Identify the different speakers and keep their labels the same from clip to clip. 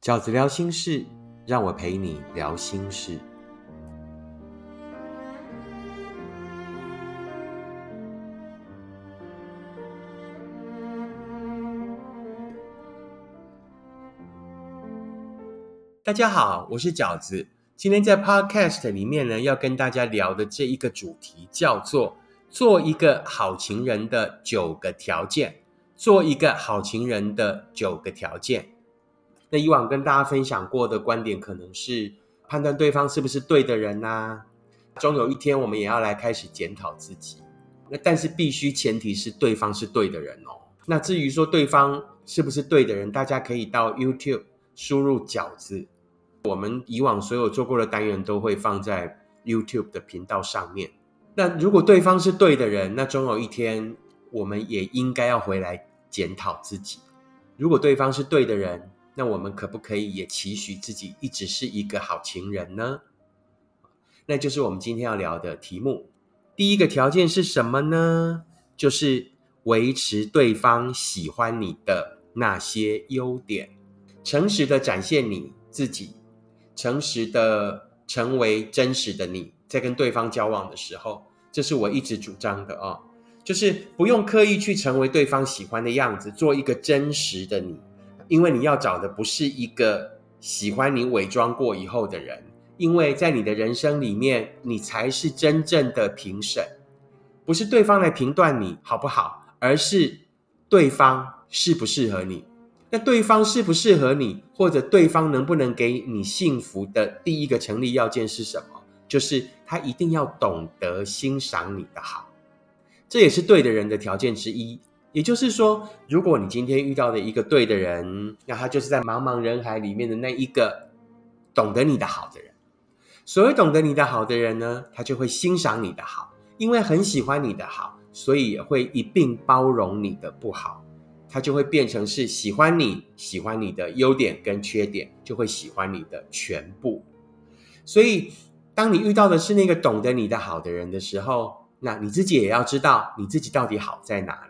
Speaker 1: 饺子聊心事，让我陪你聊心事。大家好，我是饺子。今天在 Podcast 里面呢，要跟大家聊的这一个主题叫做“做一个好情人的九个条件”。做一个好情人的九个条件。那以往跟大家分享过的观点，可能是判断对方是不是对的人呐。终有一天，我们也要来开始检讨自己。那但是必须前提是对方是对的人哦。那至于说对方是不是对的人，大家可以到 YouTube 输入“饺子”。我们以往所有做过的单元都会放在 YouTube 的频道上面。那如果对方是对的人，那终有一天，我们也应该要回来。检讨自己，如果对方是对的人，那我们可不可以也期许自己一直是一个好情人呢？那就是我们今天要聊的题目。第一个条件是什么呢？就是维持对方喜欢你的那些优点，诚实的展现你自己，诚实的成为真实的你，在跟对方交往的时候，这是我一直主张的啊。就是不用刻意去成为对方喜欢的样子，做一个真实的你，因为你要找的不是一个喜欢你伪装过以后的人，因为在你的人生里面，你才是真正的评审，不是对方来评断你好不好，而是对方适不适合你。那对方适不适合你，或者对方能不能给你幸福的第一个成立要件是什么？就是他一定要懂得欣赏你的好。这也是对的人的条件之一。也就是说，如果你今天遇到的一个对的人，那他就是在茫茫人海里面的那一个懂得你的好的人。所谓懂得你的好的人呢，他就会欣赏你的好，因为很喜欢你的好，所以也会一并包容你的不好。他就会变成是喜欢你，喜欢你的优点跟缺点，就会喜欢你的全部。所以，当你遇到的是那个懂得你的好的人的时候，那你自己也要知道你自己到底好在哪里，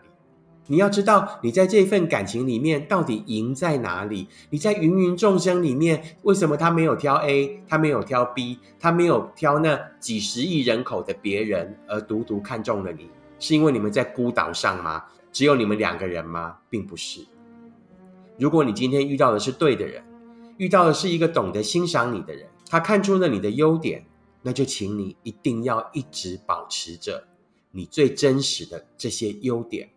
Speaker 1: 你要知道你在这份感情里面到底赢在哪里。你在芸芸众生里面，为什么他没有挑 A，他没有挑 B，他没有挑那几十亿人口的别人，而独独看中了你？是因为你们在孤岛上吗？只有你们两个人吗？并不是。如果你今天遇到的是对的人，遇到的是一个懂得欣赏你的人，他看出了你的优点。那就请你一定要一直保持着你最真实的这些优点，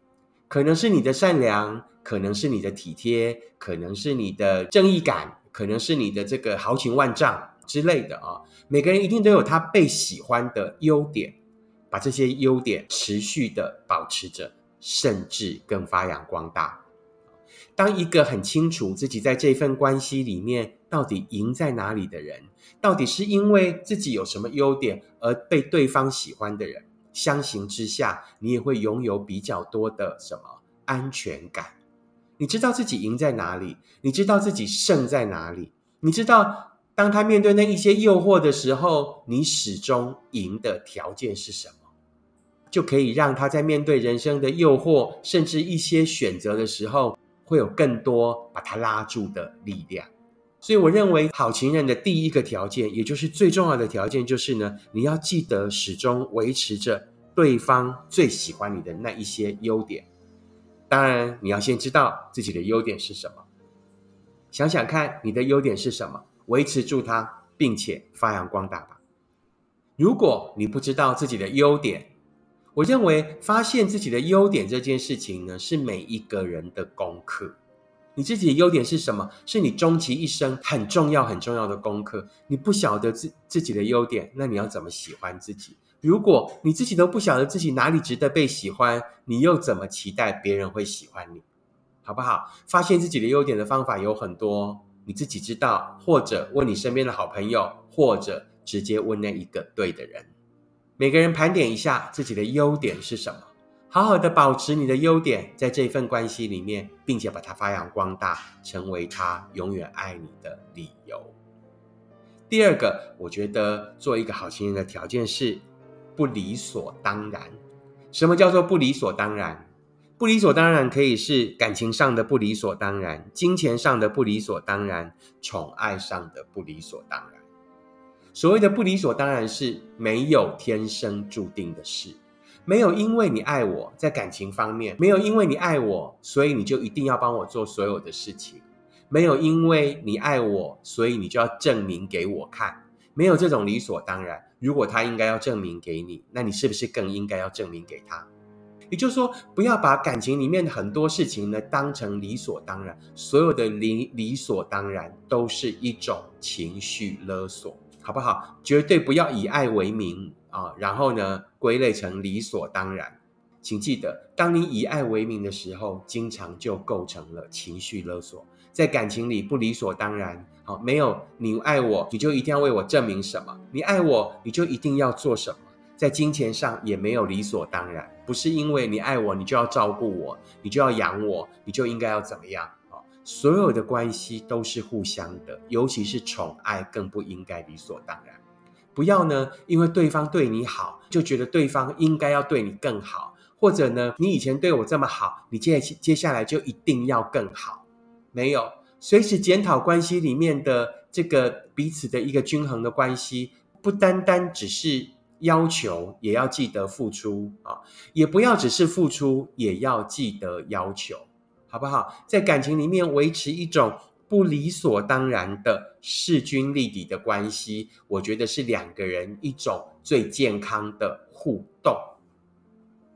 Speaker 1: 可能是你的善良，可能是你的体贴，可能是你的正义感，可能是你的这个豪情万丈之类的啊。每个人一定都有他被喜欢的优点，把这些优点持续的保持着，甚至更发扬光大。当一个很清楚自己在这份关系里面到底赢在哪里的人，到底是因为自己有什么优点而被对方喜欢的人，相形之下，你也会拥有比较多的什么安全感？你知道自己赢在哪里，你知道自己胜在哪里，你知道当他面对那一些诱惑的时候，你始终赢的条件是什么，就可以让他在面对人生的诱惑，甚至一些选择的时候。会有更多把他拉住的力量，所以我认为好情人的第一个条件，也就是最重要的条件，就是呢，你要记得始终维持着对方最喜欢你的那一些优点。当然，你要先知道自己的优点是什么，想想看你的优点是什么，维持住它，并且发扬光大吧。如果你不知道自己的优点，我认为发现自己的优点这件事情呢，是每一个人的功课。你自己的优点是什么？是你终其一生很重要、很重要的功课。你不晓得自自己的优点，那你要怎么喜欢自己？如果你自己都不晓得自己哪里值得被喜欢，你又怎么期待别人会喜欢你？好不好？发现自己的优点的方法有很多，你自己知道，或者问你身边的好朋友，或者直接问那一个对的人。每个人盘点一下自己的优点是什么，好好的保持你的优点，在这份关系里面，并且把它发扬光大，成为他永远爱你的理由。第二个，我觉得做一个好情人的条件是不理所当然。什么叫做不理所当然？不理所当然可以是感情上的不理所当然，金钱上的不理所当然，宠爱上的不理所当然。所谓的不理所当然是没有天生注定的事，没有因为你爱我，在感情方面没有因为你爱我，所以你就一定要帮我做所有的事情，没有因为你爱我，所以你就要证明给我看，没有这种理所当然。如果他应该要证明给你，那你是不是更应该要证明给他？也就是说，不要把感情里面的很多事情呢当成理所当然，所有的理理所当然都是一种情绪勒索，好不好？绝对不要以爱为名啊，然后呢归类成理所当然。请记得，当你以爱为名的时候，经常就构成了情绪勒索。在感情里不理所当然，好，没有你爱我，你就一定要为我证明什么？你爱我，你就一定要做什么？在金钱上也没有理所当然，不是因为你爱我，你就要照顾我，你就要养我，你就应该要怎么样啊？所有的关系都是互相的，尤其是宠爱更不应该理所当然。不要呢，因为对方对你好，就觉得对方应该要对你更好，或者呢，你以前对我这么好，你接接下来就一定要更好。没有，随时检讨关系里面的这个彼此的一个均衡的关系，不单单只是。要求也要记得付出啊，也不要只是付出，也要记得要求，好不好？在感情里面维持一种不理所当然的势均力敌的关系，我觉得是两个人一种最健康的互动。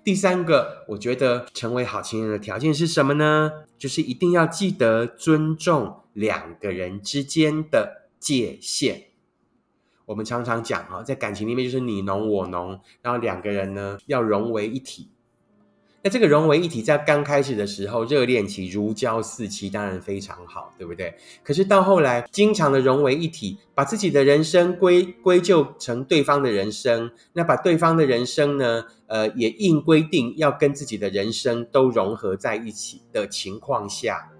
Speaker 1: 第三个，我觉得成为好情人的条件是什么呢？就是一定要记得尊重两个人之间的界限。我们常常讲啊，在感情里面就是你侬我侬，然后两个人呢要融为一体。那这个融为一体，在刚开始的时候，热恋期如胶似漆，当然非常好，对不对？可是到后来，经常的融为一体，把自己的人生归归咎成对方的人生，那把对方的人生呢，呃，也硬规定要跟自己的人生都融合在一起的情况下。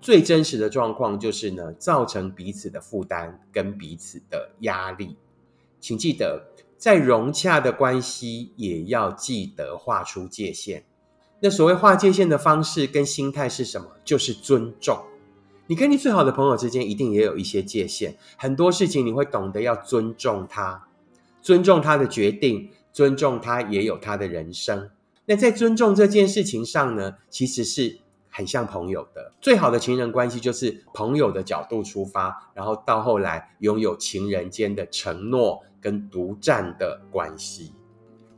Speaker 1: 最真实的状况就是呢，造成彼此的负担跟彼此的压力。请记得，在融洽的关系也要记得画出界限。那所谓画界限的方式跟心态是什么？就是尊重。你跟你最好的朋友之间一定也有一些界限，很多事情你会懂得要尊重他，尊重他的决定，尊重他也有他的人生。那在尊重这件事情上呢，其实是。很像朋友的最好的情人关系，就是朋友的角度出发，然后到后来拥有情人间的承诺跟独占的关系。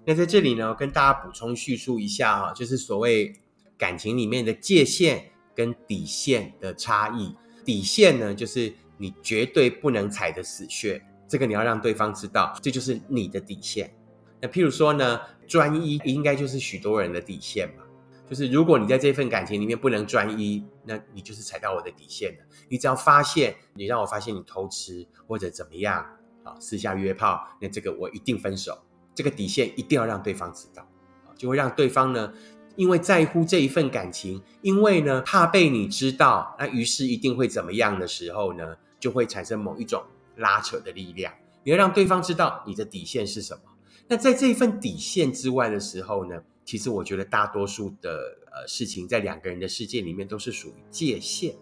Speaker 1: 那在这里呢，跟大家补充叙述一下哈，就是所谓感情里面的界限跟底线的差异。底线呢，就是你绝对不能踩的死穴，这个你要让对方知道，这就是你的底线。那譬如说呢，专一应该就是许多人的底线嘛。就是如果你在这份感情里面不能专一，那你就是踩到我的底线了。你只要发现你让我发现你偷吃或者怎么样啊，私下约炮，那这个我一定分手。这个底线一定要让对方知道啊，就会让对方呢，因为在乎这一份感情，因为呢怕被你知道，那于是一定会怎么样的时候呢，就会产生某一种拉扯的力量。你要让对方知道你的底线是什么。那在这一份底线之外的时候呢？其实我觉得大多数的呃事情，在两个人的世界里面都是属于界限，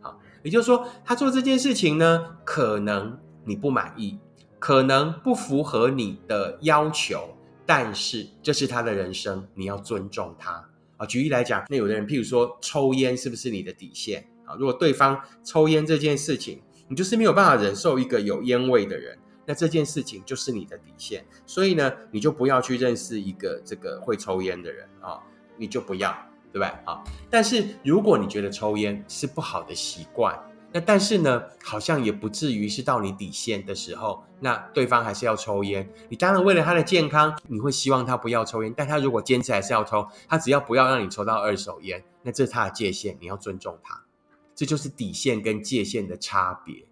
Speaker 1: 啊，也就是说，他做这件事情呢，可能你不满意，可能不符合你的要求，但是这是他的人生，你要尊重他啊。举例来讲，那有的人，譬如说抽烟，是不是你的底线啊？如果对方抽烟这件事情，你就是没有办法忍受一个有烟味的人。那这件事情就是你的底线，所以呢，你就不要去认识一个这个会抽烟的人啊，你就不要，对不对啊？但是如果你觉得抽烟是不好的习惯，那但是呢，好像也不至于是到你底线的时候，那对方还是要抽烟，你当然为了他的健康，你会希望他不要抽烟，但他如果坚持还是要抽，他只要不要让你抽到二手烟，那这是他的界限，你要尊重他，这就是底线跟界限的差别。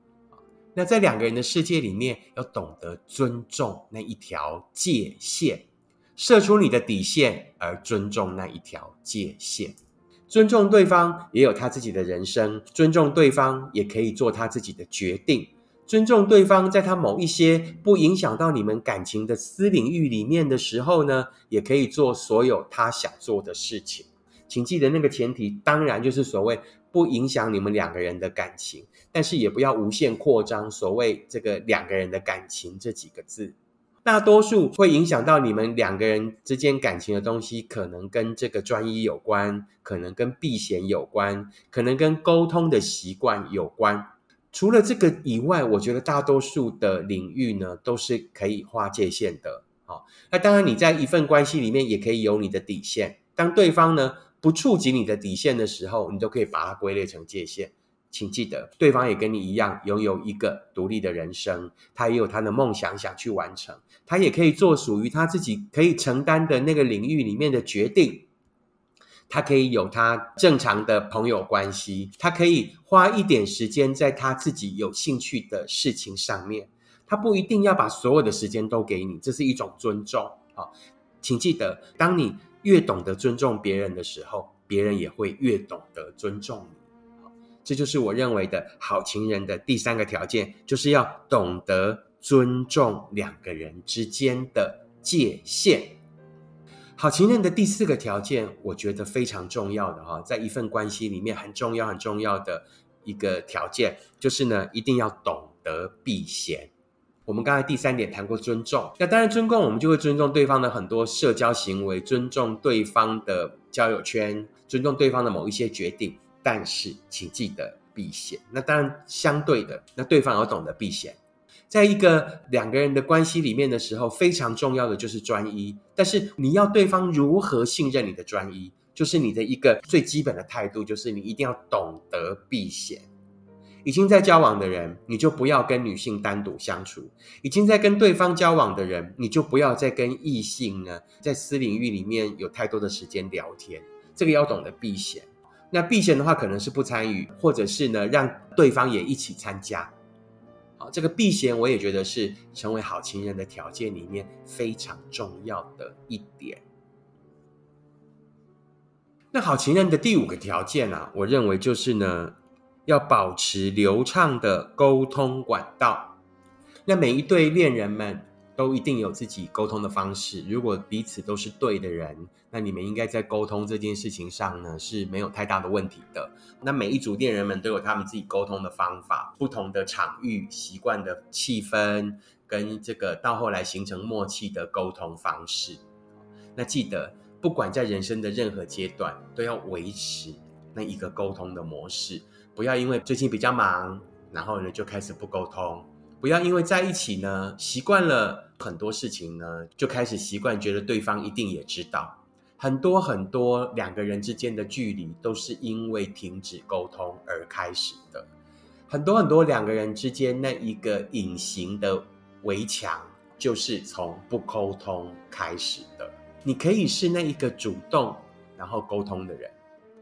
Speaker 1: 那在两个人的世界里面，要懂得尊重那一条界限，设出你的底线，而尊重那一条界限。尊重对方也有他自己的人生，尊重对方也可以做他自己的决定。尊重对方，在他某一些不影响到你们感情的私领域里面的时候呢，也可以做所有他想做的事情。请记得那个前提，当然就是所谓不影响你们两个人的感情，但是也不要无限扩张所谓这个两个人的感情这几个字。大多数会影响到你们两个人之间感情的东西，可能跟这个专一有关，可能跟避嫌有关，可能跟沟通的习惯有关。除了这个以外，我觉得大多数的领域呢，都是可以划界限的。好，那当然你在一份关系里面也可以有你的底线。当对方呢不触及你的底线的时候，你都可以把它归类成界限。请记得，对方也跟你一样拥有一个独立的人生，他也有他的梦想想去完成，他也可以做属于他自己可以承担的那个领域里面的决定。他可以有他正常的朋友关系，他可以花一点时间在他自己有兴趣的事情上面，他不一定要把所有的时间都给你，这是一种尊重啊。请记得，当你越懂得尊重别人的时候，别人也会越懂得尊重你。这就是我认为的好情人的第三个条件，就是要懂得尊重两个人之间的界限。好情人的第四个条件，我觉得非常重要的哈，在一份关系里面很重要很重要的一个条件，就是呢，一定要懂得避嫌。我们刚才第三点谈过尊重，那当然尊重，我们就会尊重对方的很多社交行为，尊重对方的交友圈，尊重对方的某一些决定。但是，请记得避嫌。那当然，相对的，那对方要懂得避嫌。在一个两个人的关系里面的时候，非常重要的就是专一。但是，你要对方如何信任你的专一，就是你的一个最基本的态度，就是你一定要懂得避嫌。已经在交往的人，你就不要跟女性单独相处；已经在跟对方交往的人，你就不要再跟异性呢，在私领域里面有太多的时间聊天。这个要懂得避嫌。那避嫌的话，可能是不参与，或者是呢，让对方也一起参加。好，这个避嫌，我也觉得是成为好情人的条件里面非常重要的一点。那好情人的第五个条件呢，我认为就是呢，要保持流畅的沟通管道。那每一对恋人们。都一定有自己沟通的方式。如果彼此都是对的人，那你们应该在沟通这件事情上呢是没有太大的问题的。那每一组恋人们都有他们自己沟通的方法，不同的场域、习惯的气氛，跟这个到后来形成默契的沟通方式。那记得，不管在人生的任何阶段，都要维持那一个沟通的模式，不要因为最近比较忙，然后呢就开始不沟通。不要因为在一起呢，习惯了很多事情呢，就开始习惯觉得对方一定也知道。很多很多两个人之间的距离都是因为停止沟通而开始的。很多很多两个人之间那一个隐形的围墙，就是从不沟通开始的。你可以是那一个主动然后沟通的人。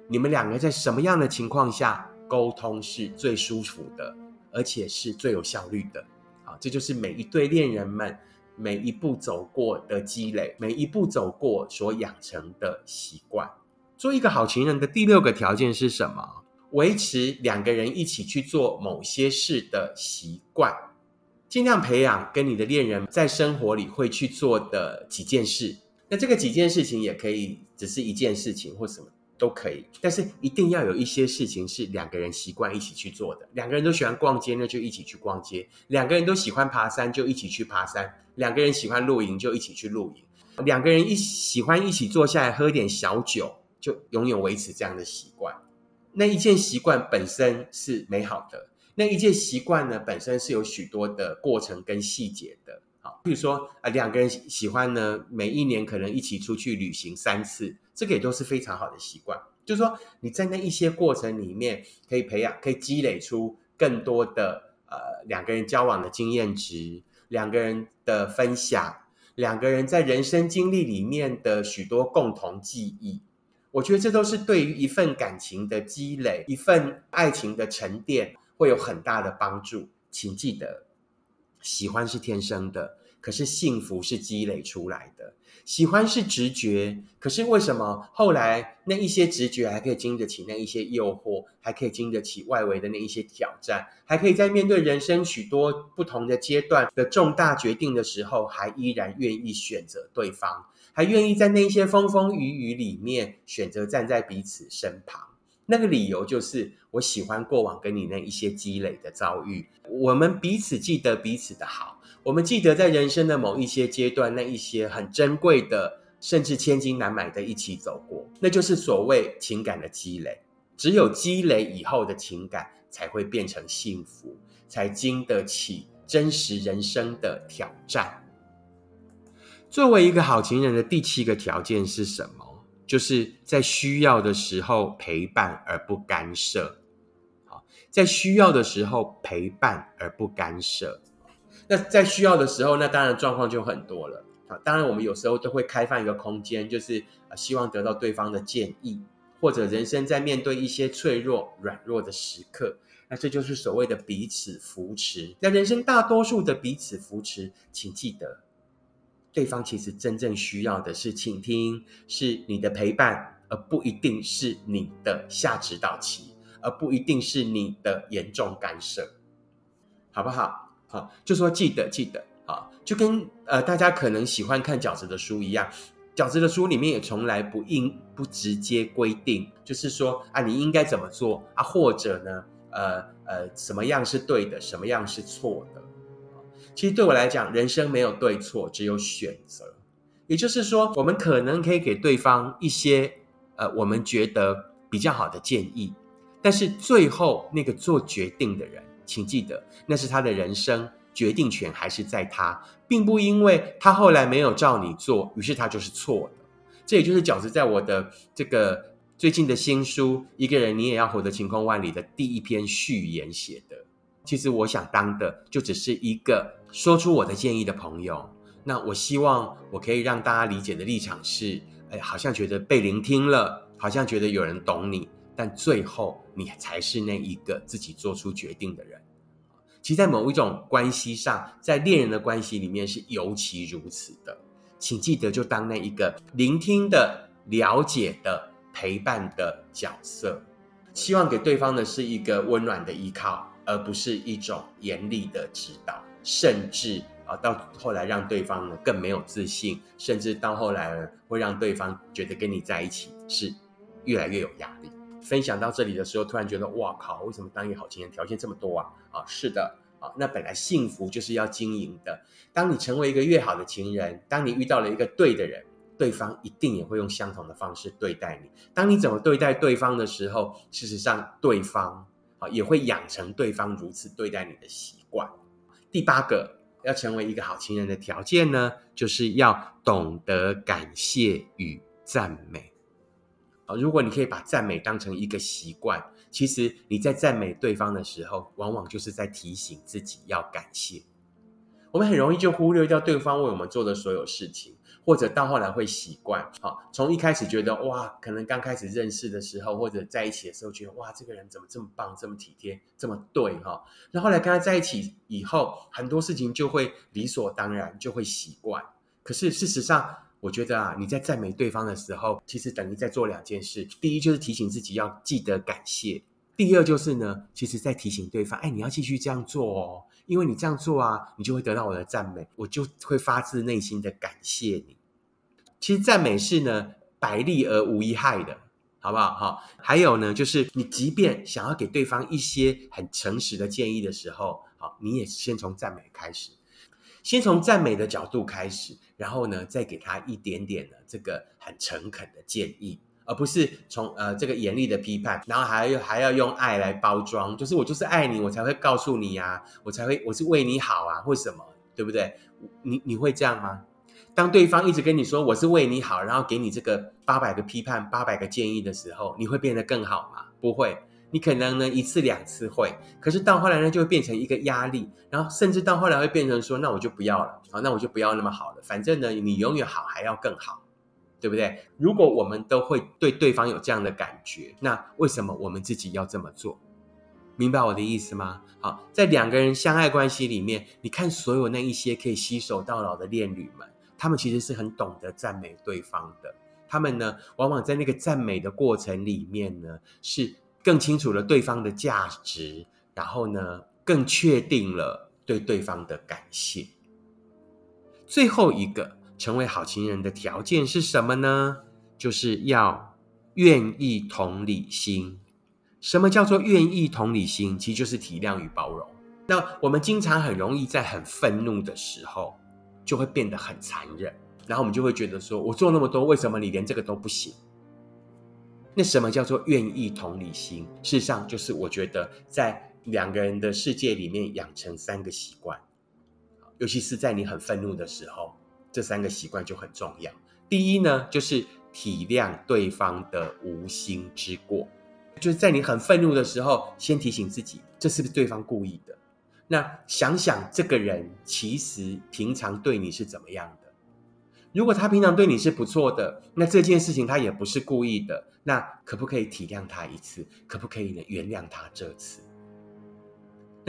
Speaker 1: 你们两个在什么样的情况下沟通是最舒服的？而且是最有效率的，啊，这就是每一对恋人们每一步走过的积累，每一步走过所养成的习惯。做一个好情人的第六个条件是什么？维持两个人一起去做某些事的习惯，尽量培养跟你的恋人在生活里会去做的几件事。那这个几件事情也可以只是一件事情或什么。都可以，但是一定要有一些事情是两个人习惯一起去做的。两个人都喜欢逛街，那就一起去逛街；两个人都喜欢爬山，就一起去爬山；两个人喜欢露营，就一起去露营；两个人一喜欢一起坐下来喝点小酒，就永远维持这样的习惯。那一件习惯本身是美好的，那一件习惯呢，本身是有许多的过程跟细节的。好，比如说啊，两个人喜欢呢，每一年可能一起出去旅行三次。这个也都是非常好的习惯，就是说你在那一些过程里面可以培养、可以积累出更多的呃两个人交往的经验值，两个人的分享，两个人在人生经历里面的许多共同记忆。我觉得这都是对于一份感情的积累、一份爱情的沉淀会有很大的帮助。请记得，喜欢是天生的。可是幸福是积累出来的，喜欢是直觉。可是为什么后来那一些直觉还可以经得起那一些诱惑，还可以经得起外围的那一些挑战，还可以在面对人生许多不同的阶段的重大决定的时候，还依然愿意选择对方，还愿意在那些风风雨雨里面选择站在彼此身旁。那个理由就是我喜欢过往跟你那一些积累的遭遇，我们彼此记得彼此的好，我们记得在人生的某一些阶段那一些很珍贵的，甚至千金难买的一起走过，那就是所谓情感的积累。只有积累以后的情感才会变成幸福，才经得起真实人生的挑战。作为一个好情人的第七个条件是什么？就是在需要的时候陪伴而不干涉，好，在需要的时候陪伴而不干涉。那在需要的时候，那当然状况就很多了啊。当然，我们有时候都会开放一个空间，就是希望得到对方的建议，或者人生在面对一些脆弱、软弱的时刻，那这就是所谓的彼此扶持。那人生大多数的彼此扶持，请记得。对方其实真正需要的是倾听，是你的陪伴，而不一定是你的下指导期，而不一定是你的严重干涉，好不好？好，就说记得记得，好，就跟呃大家可能喜欢看饺子的书一样，饺子的书里面也从来不应不直接规定，就是说啊你应该怎么做啊，或者呢，呃呃什么样是对的，什么样是错的。其实对我来讲，人生没有对错，只有选择。也就是说，我们可能可以给对方一些呃，我们觉得比较好的建议，但是最后那个做决定的人，请记得，那是他的人生决定权还是在他，并不因为他后来没有照你做，于是他就是错的。这也就是饺子在我的这个最近的新书《一个人你也要活得晴空万里》的第一篇序言写的。其实我想当的就只是一个说出我的建议的朋友。那我希望我可以让大家理解的立场是：哎，好像觉得被聆听了，好像觉得有人懂你，但最后你才是那一个自己做出决定的人。其实，在某一种关系上，在恋人的关系里面是尤其如此的。请记得，就当那一个聆听的、了解的、陪伴的角色，希望给对方的是一个温暖的依靠。而不是一种严厉的指导，甚至啊，到后来让对方呢更没有自信，甚至到后来呢会让对方觉得跟你在一起是越来越有压力。分享到这里的时候，突然觉得哇靠，为什么当一个好情人条件这么多啊？啊，是的啊，那本来幸福就是要经营的。当你成为一个越好的情人，当你遇到了一个对的人，对方一定也会用相同的方式对待你。当你怎么对待对方的时候，事实上对方。啊，也会养成对方如此对待你的习惯。第八个，要成为一个好情人的条件呢，就是要懂得感谢与赞美。啊，如果你可以把赞美当成一个习惯，其实你在赞美对方的时候，往往就是在提醒自己要感谢。我们很容易就忽略掉对方为我们做的所有事情。或者到后来会习惯，好，从一开始觉得哇，可能刚开始认识的时候，或者在一起的时候，觉得哇，这个人怎么这么棒，这么体贴，这么对哈。那后来跟他在一起以后，很多事情就会理所当然，就会习惯。可是事实上，我觉得啊，你在赞美对方的时候，其实等于在做两件事：第一，就是提醒自己要记得感谢；第二，就是呢，其实在提醒对方，哎，你要继续这样做哦。因为你这样做啊，你就会得到我的赞美，我就会发自内心的感谢你。其实赞美是呢，百利而无一害的，好不好？哈，还有呢，就是你即便想要给对方一些很诚实的建议的时候，好，你也先从赞美开始，先从赞美的角度开始，然后呢，再给他一点点的这个很诚恳的建议。而不是从呃这个严厉的批判，然后还还要用爱来包装，就是我就是爱你，我才会告诉你呀，我才会我是为你好啊，或什么，对不对？你你会这样吗？当对方一直跟你说我是为你好，然后给你这个八百个批判、八百个建议的时候，你会变得更好吗？不会，你可能呢一次两次会，可是到后来呢就会变成一个压力，然后甚至到后来会变成说，那我就不要了，好，那我就不要那么好了，反正呢你永远好还要更好。对不对？如果我们都会对对方有这样的感觉，那为什么我们自己要这么做？明白我的意思吗？好，在两个人相爱关系里面，你看所有那一些可以携手到老的恋侣们，他们其实是很懂得赞美对方的。他们呢，往往在那个赞美的过程里面呢，是更清楚了对方的价值，然后呢，更确定了对对方的感谢。最后一个。成为好情人的条件是什么呢？就是要愿意同理心。什么叫做愿意同理心？其实就是体谅与包容。那我们经常很容易在很愤怒的时候，就会变得很残忍，然后我们就会觉得说：“我做那么多，为什么你连这个都不行？”那什么叫做愿意同理心？事实上，就是我觉得在两个人的世界里面养成三个习惯，尤其是在你很愤怒的时候，这三个习惯就很重要。第一呢，就是体谅对方的无心之过，就是在你很愤怒的时候，先提醒自己，这是不是对方故意的？那想想这个人其实平常对你是怎么样的？如果他平常对你是不错的，那这件事情他也不是故意的，那可不可以体谅他一次？可不可以呢原谅他这次？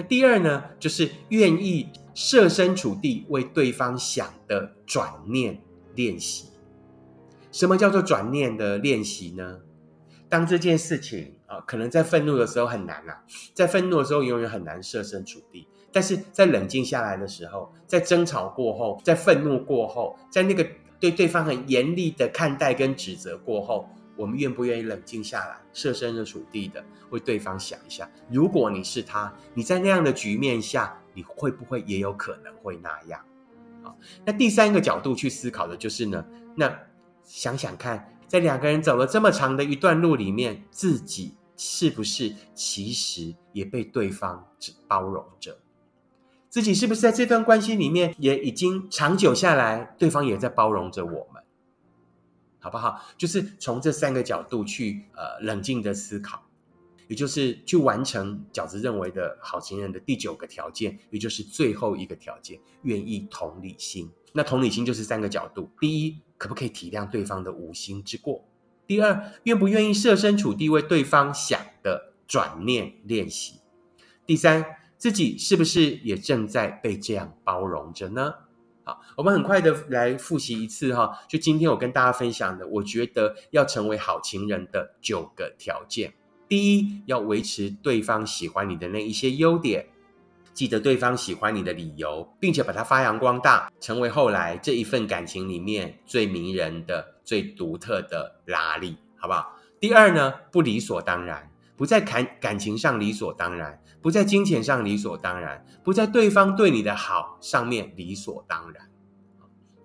Speaker 1: 第二呢，就是愿意设身处地为对方想的转念练习。什么叫做转念的练习呢？当这件事情啊，可能在愤怒的时候很难啊，在愤怒的时候永远很难设身处地。但是在冷静下来的时候，在争吵过后，在愤怒过后，在那个对对方很严厉的看待跟指责过后，我们愿不愿意冷静下来，设身处地的为对方想一下？如果你是他，你在那样的局面下，你会不会也有可能会那样？好，那第三个角度去思考的就是呢，那想想看，在两个人走了这么长的一段路里面，自己是不是其实也被对方包容着？自己是不是在这段关系里面也已经长久下来，对方也在包容着我，好不好？就是从这三个角度去呃冷静的思考，也就是去完成饺子认为的好情人的第九个条件，也就是最后一个条件，愿意同理心。那同理心就是三个角度：第一，可不可以体谅对方的无心之过；第二，愿不愿意设身处地为对方想的转念练习；第三。自己是不是也正在被这样包容着呢？好，我们很快的来复习一次哈。就今天我跟大家分享的，我觉得要成为好情人的九个条件。第一，要维持对方喜欢你的那一些优点，记得对方喜欢你的理由，并且把它发扬光大，成为后来这一份感情里面最迷人的、最独特的拉力，好不好？第二呢，不理所当然。不在感感情上理所当然，不在金钱上理所当然，不在对方对你的好上面理所当然。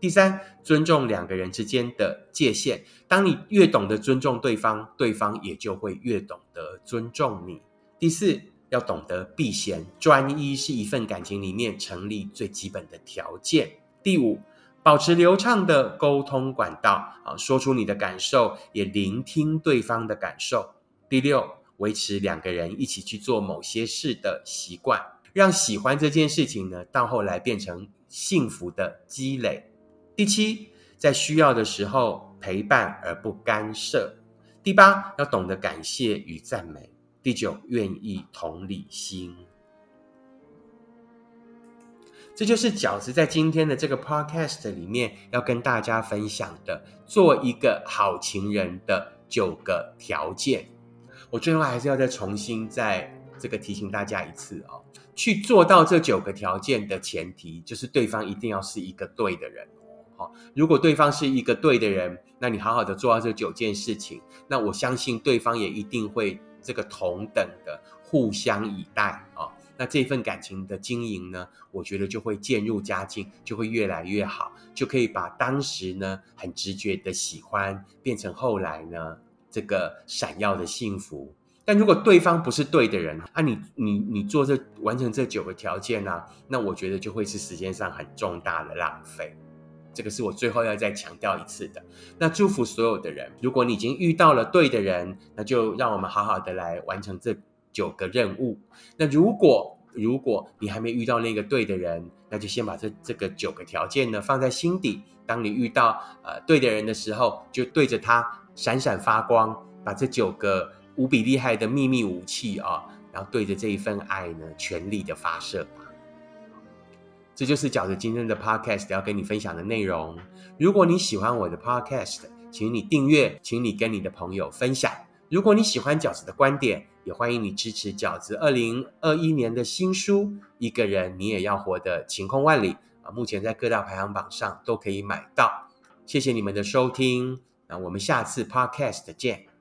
Speaker 1: 第三，尊重两个人之间的界限。当你越懂得尊重对方，对方也就会越懂得尊重你。第四，要懂得避嫌，专一是一份感情里面成立最基本的条件。第五，保持流畅的沟通管道，啊，说出你的感受，也聆听对方的感受。第六。维持两个人一起去做某些事的习惯，让喜欢这件事情呢，到后来变成幸福的积累。第七，在需要的时候陪伴而不干涉。第八，要懂得感谢与赞美。第九，愿意同理心。这就是饺子在今天的这个 podcast 里面要跟大家分享的，做一个好情人的九个条件。我最后还是要再重新再这个提醒大家一次哦，去做到这九个条件的前提，就是对方一定要是一个对的人哦。如果对方是一个对的人，那你好好的做到这九件事情，那我相信对方也一定会这个同等的互相以待哦。那这份感情的经营呢，我觉得就会渐入佳境，就会越来越好，就可以把当时呢很直觉的喜欢变成后来呢。这个闪耀的幸福，但如果对方不是对的人啊，你你你做这完成这九个条件呢，那我觉得就会是时间上很重大的浪费。这个是我最后要再强调一次的。那祝福所有的人，如果你已经遇到了对的人，那就让我们好好的来完成这九个任务。那如果如果你还没遇到那个对的人，那就先把这这个九个条件呢放在心底。当你遇到呃对的人的时候，就对着他。闪闪发光，把这九个无比厉害的秘密武器啊，然后对着这一份爱呢，全力的发射吧。这就是饺子今天的 podcast 要跟你分享的内容。如果你喜欢我的 podcast，请你订阅，请你跟你的朋友分享。如果你喜欢饺子的观点，也欢迎你支持饺子二零二一年的新书《一个人你也要活得晴空万里》啊，目前在各大排行榜上都可以买到。谢谢你们的收听，那我们下次 Podcast 见。